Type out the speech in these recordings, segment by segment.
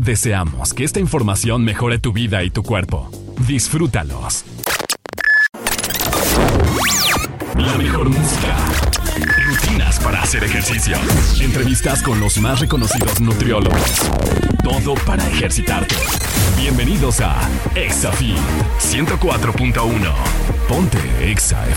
Deseamos que esta información mejore tu vida y tu cuerpo. Disfrútalos. La mejor música. Rutinas para hacer ejercicio. Entrevistas con los más reconocidos nutriólogos. Todo para ejercitarte. Bienvenidos a ExaFit 104.1. Ponte Exa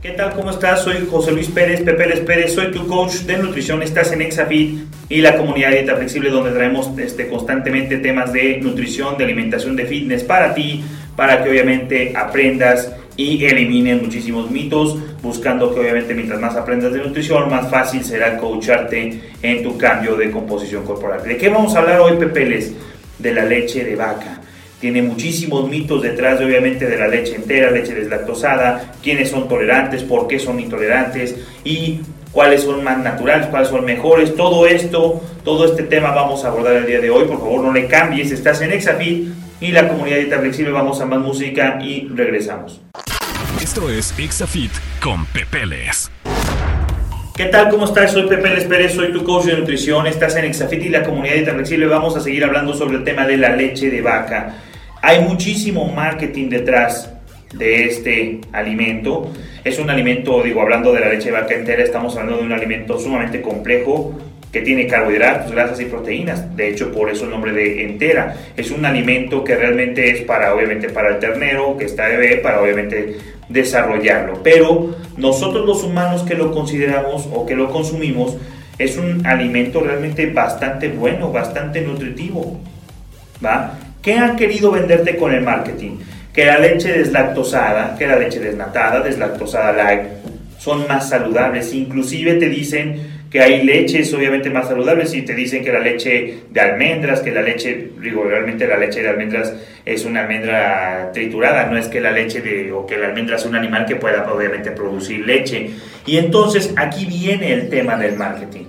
¿Qué tal? ¿Cómo estás? Soy José Luis Pérez, Pepe Les Pérez, soy tu coach de nutrición, estás en Exafit y la comunidad de Dieta Flexible donde traemos este, constantemente temas de nutrición, de alimentación, de fitness para ti, para que obviamente aprendas y eliminen muchísimos mitos, buscando que obviamente mientras más aprendas de nutrición, más fácil será coacharte en tu cambio de composición corporal. ¿De qué vamos a hablar hoy, Pepeles? De la leche de vaca. Tiene muchísimos mitos detrás, de, obviamente, de la leche entera, leche deslactosada, quiénes son tolerantes, por qué son intolerantes y cuáles son más naturales, cuáles son mejores. Todo esto, todo este tema vamos a abordar el día de hoy. Por favor, no le cambies. Estás en Exafit y la comunidad de Flexible. Vamos a más música y regresamos. Esto es Exafit con Pepeles. ¿Qué tal? ¿Cómo estás? Soy Pepe Les Pérez, soy tu coach de nutrición. Estás en Exafit y la comunidad de Flexible. Vamos a seguir hablando sobre el tema de la leche de vaca. Hay muchísimo marketing detrás de este alimento. Es un alimento, digo, hablando de la leche de vaca entera, estamos hablando de un alimento sumamente complejo que tiene carbohidratos, grasas y proteínas. De hecho, por eso el nombre de entera. Es un alimento que realmente es para, obviamente, para el ternero, que está bebé, para, obviamente, desarrollarlo. Pero nosotros los humanos que lo consideramos o que lo consumimos, es un alimento realmente bastante bueno, bastante nutritivo. ¿Va? ¿Qué han querido venderte con el marketing? Que la leche deslactosada, que la leche desnatada, deslactosada light, son más saludables. Inclusive te dicen que hay leches obviamente más saludables y te dicen que la leche de almendras, que la leche, digo, realmente la leche de almendras es una almendra triturada, no es que la leche de, o que la almendra es un animal que pueda obviamente producir leche. Y entonces aquí viene el tema del marketing.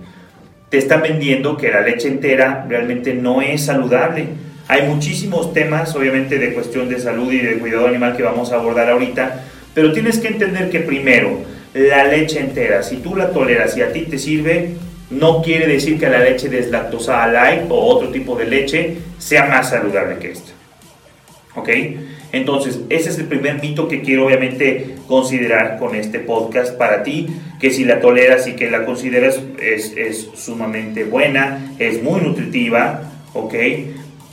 Te están vendiendo que la leche entera realmente no es saludable hay muchísimos temas, obviamente, de cuestión de salud y de cuidado animal que vamos a abordar ahorita, pero tienes que entender que primero, la leche entera, si tú la toleras y a ti te sirve, no quiere decir que la leche deslactosada light o otro tipo de leche sea más saludable que esta. ¿Ok? Entonces, ese es el primer mito que quiero obviamente considerar con este podcast para ti, que si la toleras y que la consideras es, es sumamente buena, es muy nutritiva, ¿ok?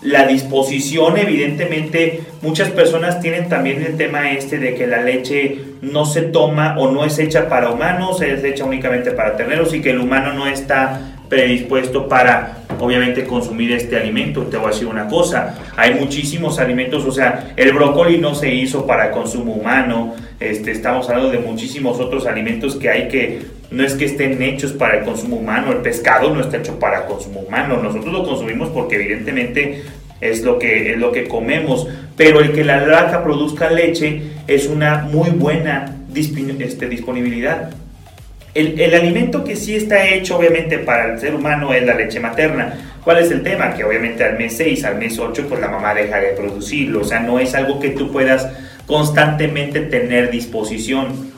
La disposición, evidentemente, muchas personas tienen también el tema este de que la leche no se toma o no es hecha para humanos, es hecha únicamente para terneros y que el humano no está predispuesto para obviamente consumir este alimento. Te voy a decir una cosa, hay muchísimos alimentos, o sea, el brócoli no se hizo para consumo humano, este, estamos hablando de muchísimos otros alimentos que hay que, no es que estén hechos para el consumo humano, el pescado no está hecho para consumo humano, nosotros lo consumimos porque evidentemente es lo que, es lo que comemos, pero el que la vaca produzca leche es una muy buena este, disponibilidad. El, alimento que sí está hecho obviamente para el ser humano es la leche materna. ¿Cuál es el tema? Que obviamente al mes 6, al mes 8, pues la mamá deja de producirlo. O sea, no es algo que tú puedas constantemente tener disposición.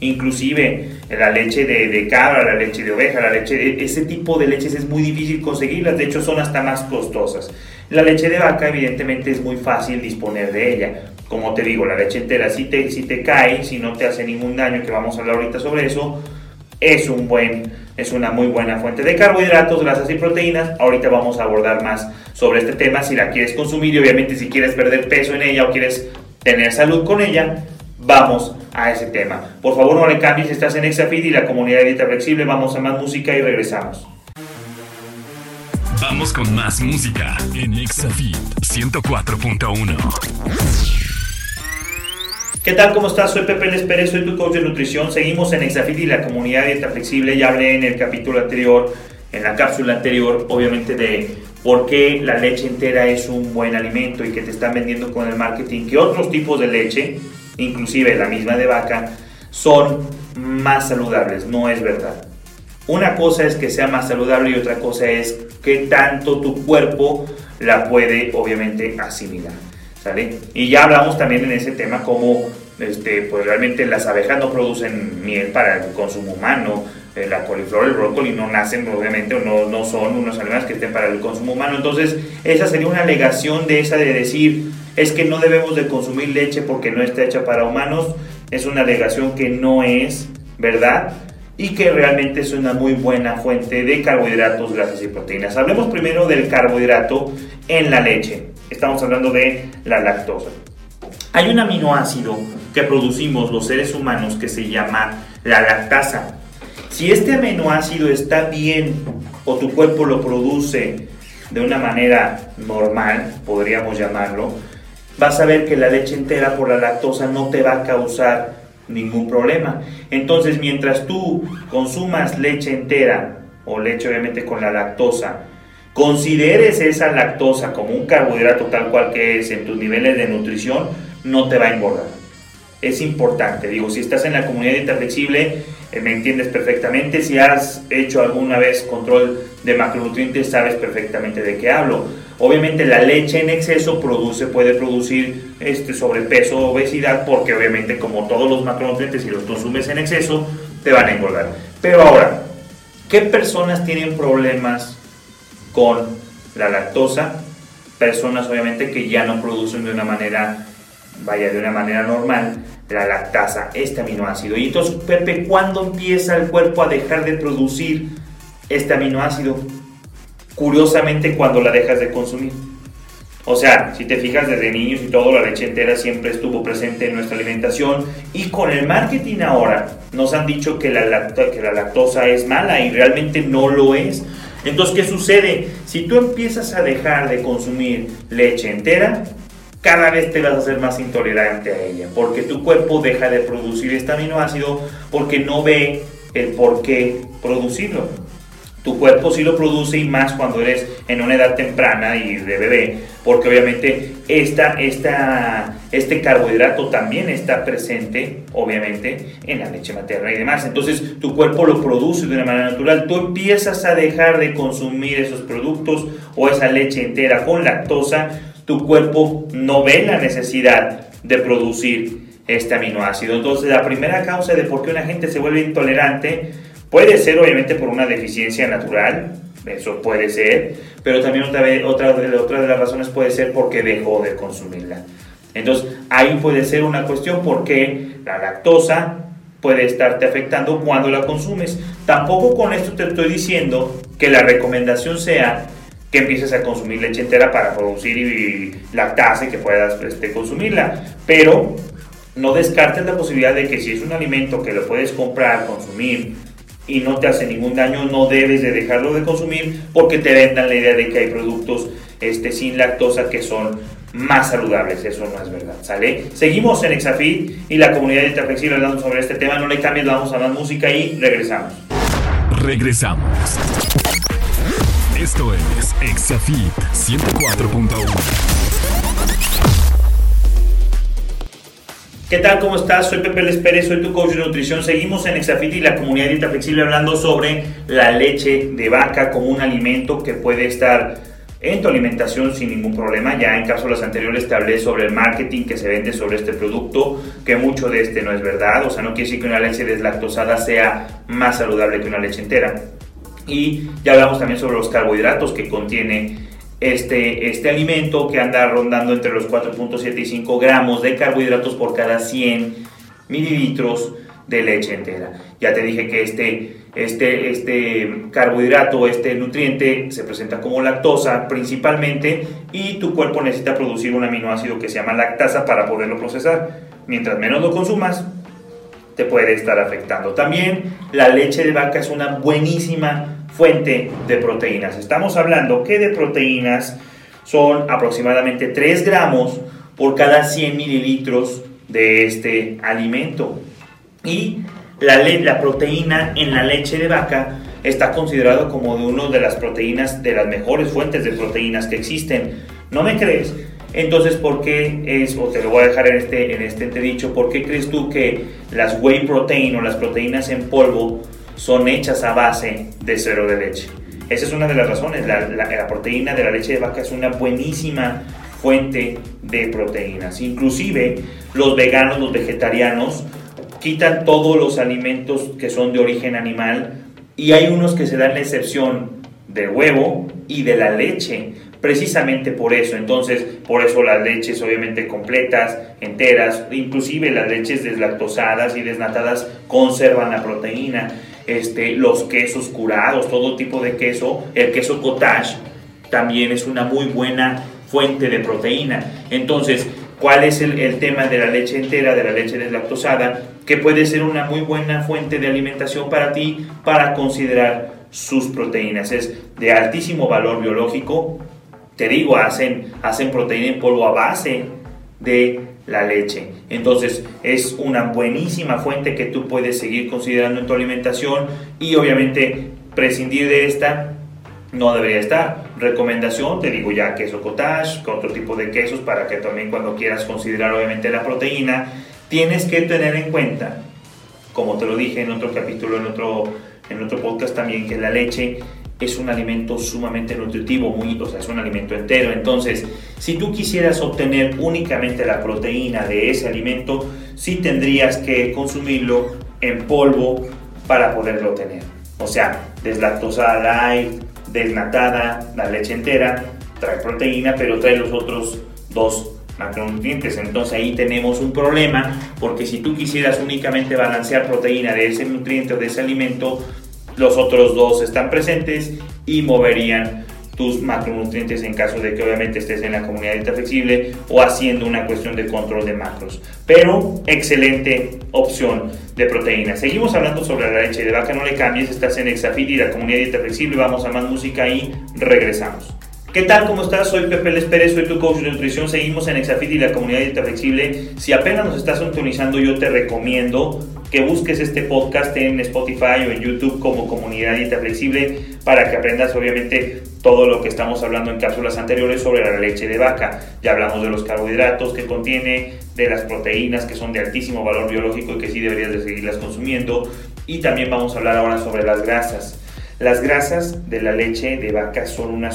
Inclusive la leche de, cabra, la leche de oveja, la leche de, ese tipo de leches es muy difícil conseguirlas, de hecho son hasta más costosas. La leche de vaca evidentemente es muy fácil disponer de ella. Como te digo, la leche entera si te, si te cae, si no te hace ningún daño, que vamos a hablar ahorita sobre eso, es un buen, es una muy buena fuente de carbohidratos, grasas y proteínas. Ahorita vamos a abordar más sobre este tema si la quieres consumir y obviamente si quieres perder peso en ella o quieres tener salud con ella, vamos a ese tema. Por favor, no le cambies, estás en Exafit y la comunidad de dieta flexible. Vamos a más música y regresamos. Vamos con más música en Exafit 104.1. ¿Qué tal? ¿Cómo estás? Soy Pepe Les soy tu coach de nutrición. Seguimos en Exafit y la comunidad dieta flexible. Ya hablé en el capítulo anterior, en la cápsula anterior, obviamente de por qué la leche entera es un buen alimento y que te están vendiendo con el marketing que otros tipos de leche inclusive la misma de vaca, son más saludables. No es verdad. Una cosa es que sea más saludable y otra cosa es que tanto tu cuerpo la puede obviamente asimilar. ¿Sale? Y ya hablamos también en ese tema como este, pues realmente las abejas no producen miel para el consumo humano, eh, la coliflor, el brócoli no nacen obviamente o no, no son unos animales que estén para el consumo humano. Entonces esa sería una alegación de esa de decir es que no debemos de consumir leche porque no está hecha para humanos, es una alegación que no es verdad y que realmente es una muy buena fuente de carbohidratos, grasas y proteínas. Hablemos primero del carbohidrato en la leche. Estamos hablando de la lactosa. Hay un aminoácido que producimos los seres humanos que se llama la lactasa. Si este aminoácido está bien o tu cuerpo lo produce de una manera normal, podríamos llamarlo, vas a ver que la leche entera por la lactosa no te va a causar ningún problema. Entonces, mientras tú consumas leche entera o leche obviamente con la lactosa, consideres esa lactosa como un carbohidrato tal cual que es en tus niveles de nutrición, no te va a engordar. Es importante, digo, si estás en la comunidad de eh, me entiendes perfectamente. Si has hecho alguna vez control de macronutrientes, sabes perfectamente de qué hablo. Obviamente la leche en exceso produce, puede producir este sobrepeso o obesidad porque obviamente como todos los macronutrientes si los consumes en exceso te van a engordar. Pero ahora, ¿qué personas tienen problemas con la lactosa? Personas obviamente que ya no producen de una manera, vaya, de una manera normal la lactasa, este aminoácido. Y entonces, Pepe, ¿cuándo empieza el cuerpo a dejar de producir este aminoácido? curiosamente cuando la dejas de consumir. O sea, si te fijas desde niños y todo, la leche entera siempre estuvo presente en nuestra alimentación y con el marketing ahora nos han dicho que la, que la lactosa es mala y realmente no lo es. Entonces, ¿qué sucede? Si tú empiezas a dejar de consumir leche entera, cada vez te vas a ser más intolerante a ella, porque tu cuerpo deja de producir este aminoácido porque no ve el por qué producirlo. Tu cuerpo sí lo produce y más cuando eres en una edad temprana y de bebé, porque obviamente esta, esta, este carbohidrato también está presente, obviamente, en la leche materna y demás. Entonces tu cuerpo lo produce de una manera natural. Tú empiezas a dejar de consumir esos productos o esa leche entera con lactosa, tu cuerpo no ve la necesidad de producir este aminoácido. Entonces la primera causa de por qué una gente se vuelve intolerante Puede ser obviamente por una deficiencia natural, eso puede ser, pero también otra, vez, otra, otra de las razones puede ser porque dejó de consumirla. Entonces, ahí puede ser una cuestión porque la lactosa puede estarte afectando cuando la consumes. Tampoco con esto te estoy diciendo que la recomendación sea que empieces a consumir leche entera para producir y que puedas este, consumirla. Pero no descartes la posibilidad de que si es un alimento que lo puedes comprar, consumir, y no te hace ningún daño, no debes de dejarlo de consumir porque te vendan la idea de que hay productos este, sin lactosa que son más saludables, eso no es verdad, ¿sale? Seguimos en Exafit y la comunidad de hablando sobre este tema, no le cambies, vamos a más música y regresamos. Regresamos. Esto es Exafit 104.1. ¿Qué tal? ¿Cómo estás? Soy Pepe Les Pérez, soy tu coach de nutrición. Seguimos en Exafit y la comunidad Dieta Flexible hablando sobre la leche de vaca como un alimento que puede estar en tu alimentación sin ningún problema. Ya en cápsulas anteriores te hablé sobre el marketing que se vende sobre este producto, que mucho de este no es verdad. O sea, no quiere decir que una leche deslactosada sea más saludable que una leche entera. Y ya hablamos también sobre los carbohidratos que contiene este, este alimento que anda rondando entre los 4.7 y 5 gramos de carbohidratos por cada 100 mililitros de leche entera. Ya te dije que este, este, este carbohidrato, este nutriente se presenta como lactosa principalmente y tu cuerpo necesita producir un aminoácido que se llama lactasa para poderlo procesar. mientras menos lo consumas, te puede estar afectando. También la leche de vaca es una buenísima fuente de proteínas. Estamos hablando que de proteínas son aproximadamente 3 gramos por cada 100 mililitros de este alimento. Y la, la proteína en la leche de vaca está considerado como de una de las proteínas, de las mejores fuentes de proteínas que existen. ¿No me crees? Entonces, ¿por qué es, o te lo voy a dejar en este, en este entredicho, ¿por qué crees tú que las whey protein o las proteínas en polvo son hechas a base de cero de leche? Esa es una de las razones. La, la, proteína de la leche de vaca es una buenísima fuente de proteínas. Inclusive los veganos, los vegetarianos, quitan todos los alimentos que son de origen animal y hay unos que se dan la excepción del huevo y de la leche, precisamente por eso. Entonces, por eso las leches obviamente completas, enteras, inclusive las leches deslactosadas y desnatadas conservan la proteína. Este, los quesos curados, todo tipo de queso, el queso cottage también es una muy buena fuente de proteína. Entonces, ¿cuál es el, el tema de la leche entera, de la leche deslactosada? que puede ser una muy buena fuente de alimentación para ti para considerar sus proteínas. Es de altísimo valor biológico. Te digo, hacen, hacen proteína en polvo a base de la leche. Entonces es una buenísima fuente que tú puedes seguir considerando en tu alimentación y obviamente prescindir de esta no debería estar. Recomendación, te digo ya queso cottage, con otro tipo de quesos para que también cuando quieras considerar obviamente la proteína tienes que tener en cuenta, como te lo dije en otro capítulo, en otro, en otro podcast también, que la leche es un alimento sumamente nutritivo, muy, o sea, es un alimento entero. Entonces, si tú quisieras obtener únicamente la proteína de ese alimento, sí tendrías que consumirlo en polvo para poderlo obtener. O sea, deslactosada light, desnatada, la leche entera, trae proteína, pero trae los otros dos macronutrientes. Entonces ahí tenemos un problema porque si tú quisieras únicamente balancear proteína de ese nutriente o de ese alimento, los otros dos están presentes y moverían tus macronutrientes en caso de que obviamente estés en la comunidad dieta flexible o haciendo una cuestión de control de macros. Pero excelente opción de proteína. Seguimos hablando sobre la leche de vaca, no le cambies, estás en Exafit y la comunidad dieta flexible, vamos a más música y regresamos. ¿Qué tal? ¿Cómo estás? Soy Pepe Les Pérez, soy tu coach de nutrición. Seguimos en Exafit y la comunidad dieta flexible. Si apenas nos estás sintonizando, yo te recomiendo que busques este podcast en Spotify o en YouTube como comunidad flexible para que aprendas obviamente todo lo que estamos hablando en cápsulas anteriores sobre la leche de vaca. Ya hablamos de los carbohidratos que contiene, de las proteínas que son de altísimo valor biológico y que sí deberías de seguirlas consumiendo. Y también vamos a hablar ahora sobre las grasas. Las grasas de la leche de vaca son una,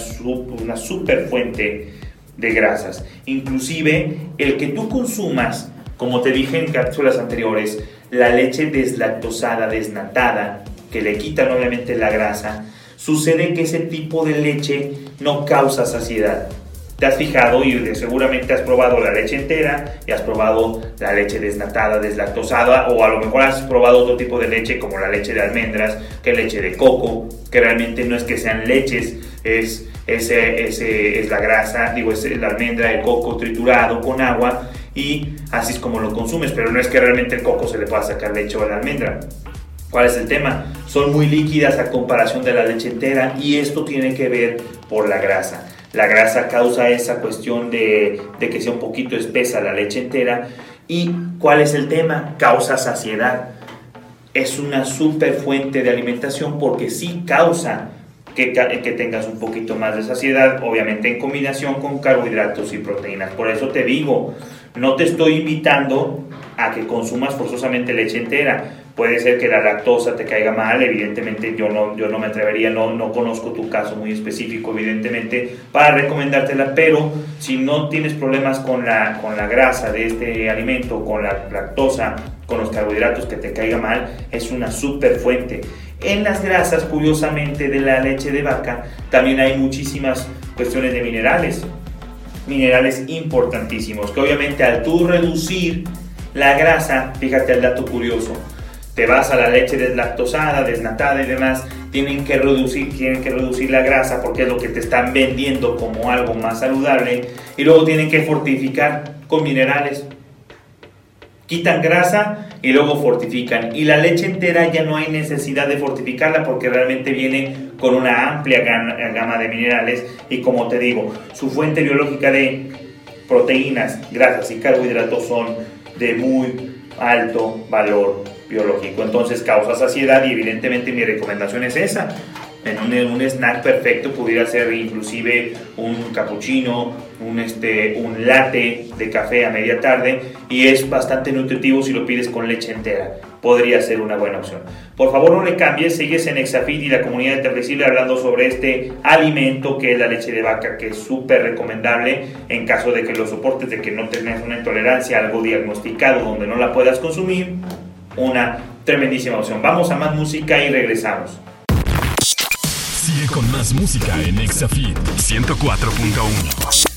una super fuente de grasas. Inclusive el que tú consumas, como te dije en cápsulas anteriores, la leche deslactosada, desnatada, que le quitan obviamente la grasa, sucede que ese tipo de leche no causa saciedad. Te has fijado y seguramente has probado la leche entera y has probado la leche desnatada, deslactosada o a lo mejor has probado otro tipo de leche como la leche de almendras, que leche de coco, que realmente no es que sean leches, es, ese, ese, es la grasa, digo, es la almendra, el coco triturado con agua y así es como lo consumes, pero no es que realmente el coco se le pueda sacar leche o la almendra. ¿Cuál es el tema? Son muy líquidas a comparación de la leche entera y esto tiene que ver por la grasa. La grasa causa esa cuestión de, que sea un poquito espesa la leche entera. ¿Y cuál es el tema? Causa saciedad. Es una super fuente de alimentación porque sí causa que, tengas un poquito más de saciedad, obviamente en combinación con carbohidratos y proteínas. Por eso te digo, no te estoy invitando a que consumas forzosamente leche entera puede ser que la lactosa te caiga mal, evidentemente yo no, yo no me atrevería, no, no conozco tu caso muy específico, evidentemente, para recomendártela, pero si no tienes problemas con la, con la grasa de este alimento, con la lactosa, con los carbohidratos que te caiga mal, es una super fuente. En las grasas, curiosamente, de la leche de vaca, también hay muchísimas cuestiones de minerales, minerales importantísimos, que obviamente al tú reducir la grasa, fíjate el dato curioso, te vas a la leche deslactosada, desnatada y demás, tienen que reducir, tienen que reducir la grasa porque es lo que te están vendiendo como algo más saludable y luego tienen que fortificar con minerales. Quitan grasa y luego fortifican. Y la leche entera ya no hay necesidad de fortificarla porque realmente viene con una amplia gama de minerales y como te digo, su fuente biológica de proteínas, grasas y carbohidratos son de muy alto valor biológico. Entonces causa saciedad y evidentemente mi recomendación es esa en un, un, snack perfecto pudiera ser inclusive un cappuccino, un, este, un latte de café a media tarde y es bastante nutritivo si lo pides con leche entera. Podría ser una buena opción. Por favor no le cambies, sigues en Exafit y la comunidad de Terrecible hablando sobre este alimento que es la leche de vaca, que es súper recomendable en caso de que lo soportes, de que no tengas una intolerancia, algo diagnosticado donde no la puedas consumir. Una tremendísima opción. Vamos a más música y regresamos. Sigue con más música en Exafit 104.1.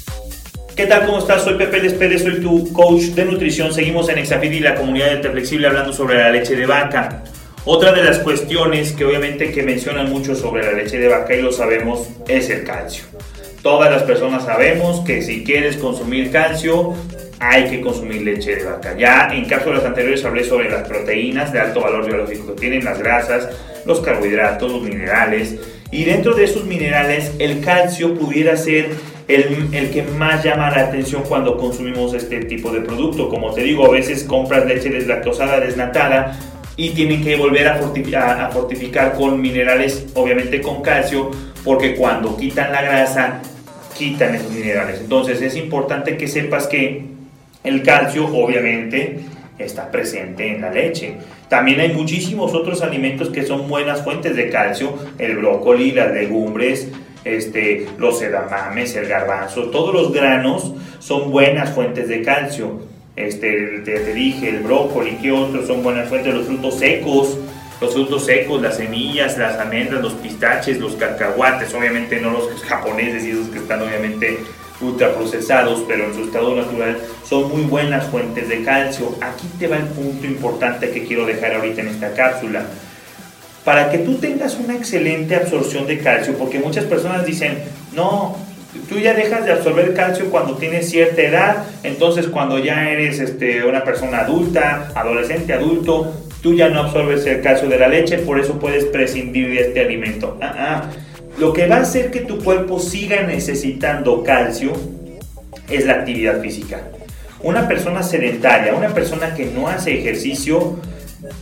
¿Qué tal? ¿Cómo estás? Soy Pepe Les Pérez, soy tu coach de nutrición. Seguimos en Exafit y la comunidad de Flexible hablando sobre la leche de vaca. Otra de las cuestiones que obviamente que mencionan mucho sobre la leche de vaca y lo sabemos es el calcio. Todas las personas sabemos que si quieres consumir calcio hay que consumir leche de vaca. Ya en cápsulas anteriores hablé sobre las proteínas de alto valor biológico que tienen las grasas, los carbohidratos, los minerales y dentro de esos minerales, el calcio pudiera ser el, el, que más llama la atención cuando consumimos este tipo de producto. Como te digo, a veces compras leche deslactosada, desnatada, y tienen que volver a fortificar, a fortificar con minerales, obviamente con calcio, porque cuando quitan la grasa, quitan esos minerales. Entonces es importante que sepas que el calcio, obviamente, está presente en la leche. También hay muchísimos otros alimentos que son buenas fuentes de calcio, el brócoli, las legumbres, este, los edamames, el garbanzo, todos los granos son buenas fuentes de calcio. Este, te, dije, el brócoli, ¿qué otros son buenas fuentes? Los frutos secos, los frutos secos, las semillas, las almendras, los pistaches, los cacahuates, obviamente no los japoneses y esos que están obviamente ultraprocesados, pero en su estado natural, son muy buenas fuentes de calcio. Aquí te va el punto importante que quiero dejar ahorita en esta cápsula. Para que tú tengas una excelente absorción de calcio, porque muchas personas dicen, no, tú ya dejas de absorber calcio cuando tienes cierta edad, entonces cuando ya eres este, una persona adulta, adolescente, adulto, tú ya no absorbes el calcio de la leche, por eso puedes prescindir de este alimento. Ah, ah lo que va a hacer que tu cuerpo siga necesitando calcio es la actividad física. Una persona sedentaria, una persona que no hace ejercicio,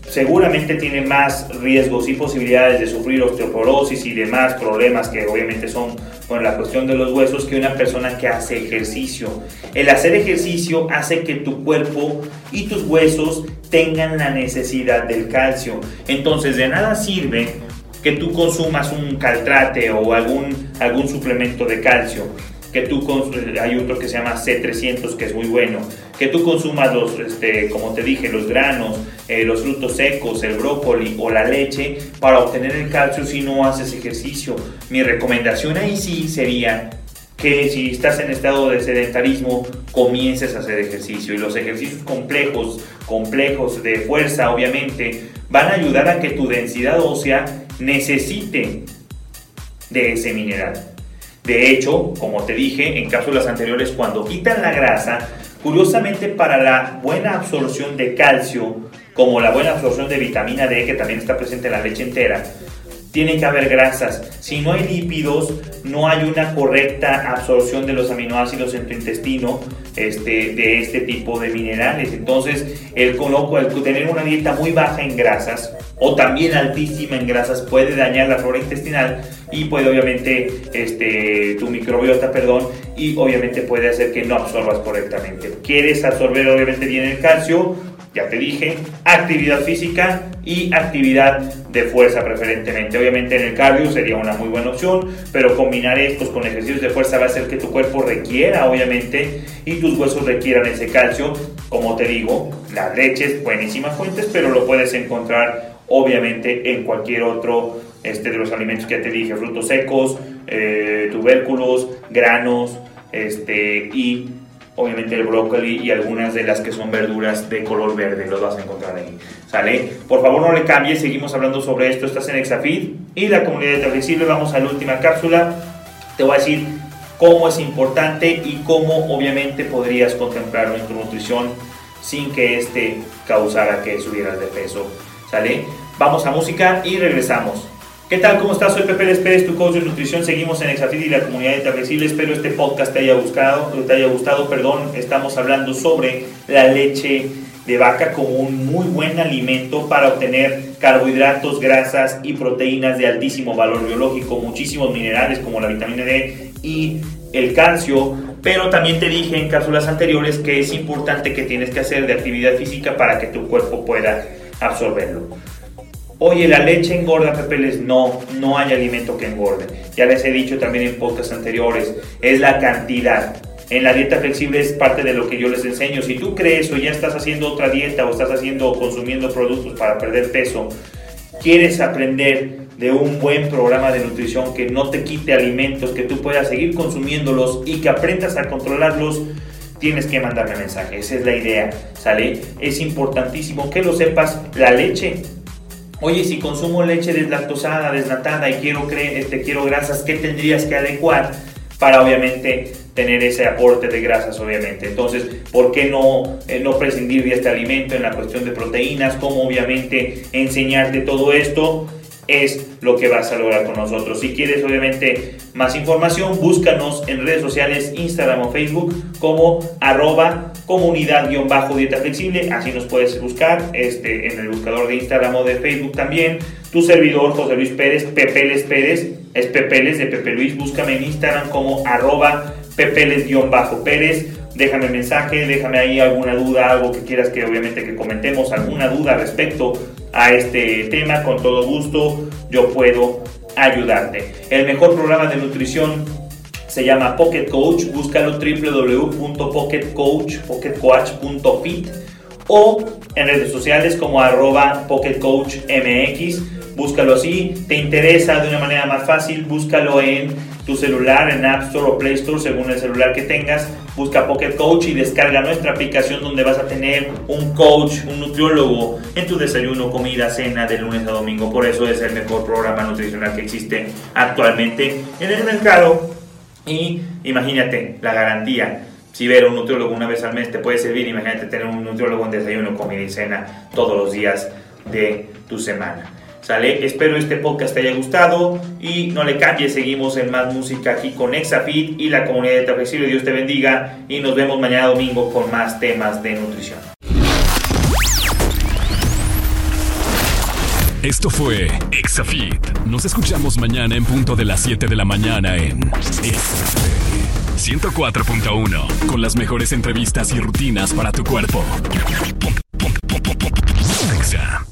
seguramente tiene más riesgos y posibilidades de sufrir osteoporosis y demás problemas que obviamente son con la cuestión de los huesos que una persona que hace ejercicio. El hacer ejercicio hace que tu cuerpo y tus huesos tengan la necesidad del calcio. Entonces de nada sirve que tú consumas un caltrate o algún, algún suplemento de calcio, que tú hay otro que se llama C300 que es muy bueno, que tú consumas los, este, como te dije, los granos, eh, los frutos secos, el brócoli o la leche para obtener el calcio si no haces ejercicio. Mi recomendación ahí sí sería que si estás en estado de sedentarismo comiences a hacer ejercicio y los ejercicios complejos, complejos de fuerza obviamente van a ayudar a que tu densidad ósea necesite de ese mineral. De hecho, como te dije en cápsulas anteriores, cuando quitan la grasa, curiosamente para la buena absorción de calcio, como la buena absorción de vitamina D, que también está presente en la leche entera, tiene que haber grasas. Si no hay lípidos, no hay una correcta absorción de los aminoácidos en tu intestino este, de este tipo de minerales. Entonces, el, el tener una dieta muy baja en grasas o también altísima en grasas puede dañar la flora intestinal y puede obviamente este, tu microbiota, perdón, y obviamente puede hacer que no absorbas correctamente. ¿Quieres absorber obviamente bien el calcio? Ya te dije, actividad física y actividad de fuerza preferentemente. Obviamente en el cardio sería una muy buena opción, pero combinar estos con ejercicios de fuerza va a hacer que tu cuerpo requiera, obviamente, y tus huesos requieran ese calcio. Como te digo, la leche es buenísima fuentes, pero lo puedes encontrar obviamente en cualquier otro este, de los alimentos que ya te dije, frutos secos, eh, tubérculos, granos, este, y obviamente el brócoli y algunas de las que son verduras de color verde, los vas a encontrar ahí. ¿Sale? Por favor no le cambies, seguimos hablando sobre esto, estás en Exafit y la comunidad de flexible, vamos a la última cápsula, te voy a decir cómo es importante y cómo obviamente podrías contemplarlo en tu nutrición sin que este causara que subieras de peso. ¿Sale? Vamos a música y regresamos. ¿Qué tal? ¿Cómo estás? Soy Pepe Pérez, tu coach de nutrición. Seguimos en Exafit y la comunidad de Flexible. Espero este podcast te haya gustado, te haya gustado, perdón. Estamos hablando sobre la leche de vaca como un muy buen alimento para obtener carbohidratos, grasas y proteínas de altísimo valor biológico, muchísimos minerales como la vitamina D y el calcio, pero también te dije en cápsulas anteriores que es importante que tienes que hacer de actividad física para que tu cuerpo pueda absorberlo. Oye, la leche engorda, Pepeles. No, no hay alimento que engorde. Ya les he dicho también en podcasts anteriores, es la cantidad. En la dieta flexible es parte de lo que yo les enseño. Si tú crees o ya estás haciendo otra dieta o estás haciendo o consumiendo productos para perder peso, quieres aprender de un buen programa de nutrición que no te quite alimentos, que tú puedas seguir consumiéndolos y que aprendas a controlarlos, tienes que mandarme mensaje. Esa es la idea, ¿sale? Es importantísimo que lo sepas. La leche Oye, si consumo leche deslactosada, desnatada y quiero, este, quiero grasas, ¿qué tendrías que adecuar para obviamente tener ese aporte de grasas, obviamente? Entonces, ¿por qué no, eh, no prescindir de este alimento en la cuestión de proteínas? ¿Cómo obviamente enseñarte todo esto? Es lo que vas a lograr con nosotros. Si quieres obviamente más información, búscanos en redes sociales, Instagram o Facebook como arroba comunidad-dieta flexible. Así nos puedes buscar este, en el buscador de Instagram o de Facebook también. Tu servidor José Luis Pérez, Pepeles Pérez, es Pepeles de Pepe Luis. Búscame en Instagram como arroba pepeles-pérez déjame mensaje, déjame ahí alguna duda, algo que quieras que obviamente que comentemos, alguna duda respecto a este tema, con todo gusto yo puedo ayudarte. El mejor programa de nutrición se llama Pocket Coach, búscalo www.pocketcoach.fit o en redes sociales como arroba pocketcoachmx, búscalo así, te interesa de una manera más fácil, búscalo en tu celular en App Store o Play Store según el celular que tengas. Busca Pocket Coach y descarga nuestra aplicación donde vas a tener un coach, un nutriólogo en tu desayuno, comida, cena de lunes a domingo. Por eso es el mejor programa nutricional que existe actualmente en el mercado. Y imagínate la garantía. Si ver a un nutriólogo una vez al mes te puede servir, imagínate tener un nutriólogo en desayuno, comida y cena todos los días de tu semana. ¿Sale? Espero este podcast te haya gustado y no le cambies, seguimos en más música aquí con Exafit y la comunidad de Flexible. Dios te bendiga y nos vemos mañana domingo con más temas de nutrición. Esto fue Exafit. Nos escuchamos mañana en punto de las 7 de la mañana en 104.1 con las mejores entrevistas y rutinas para tu cuerpo. Exa.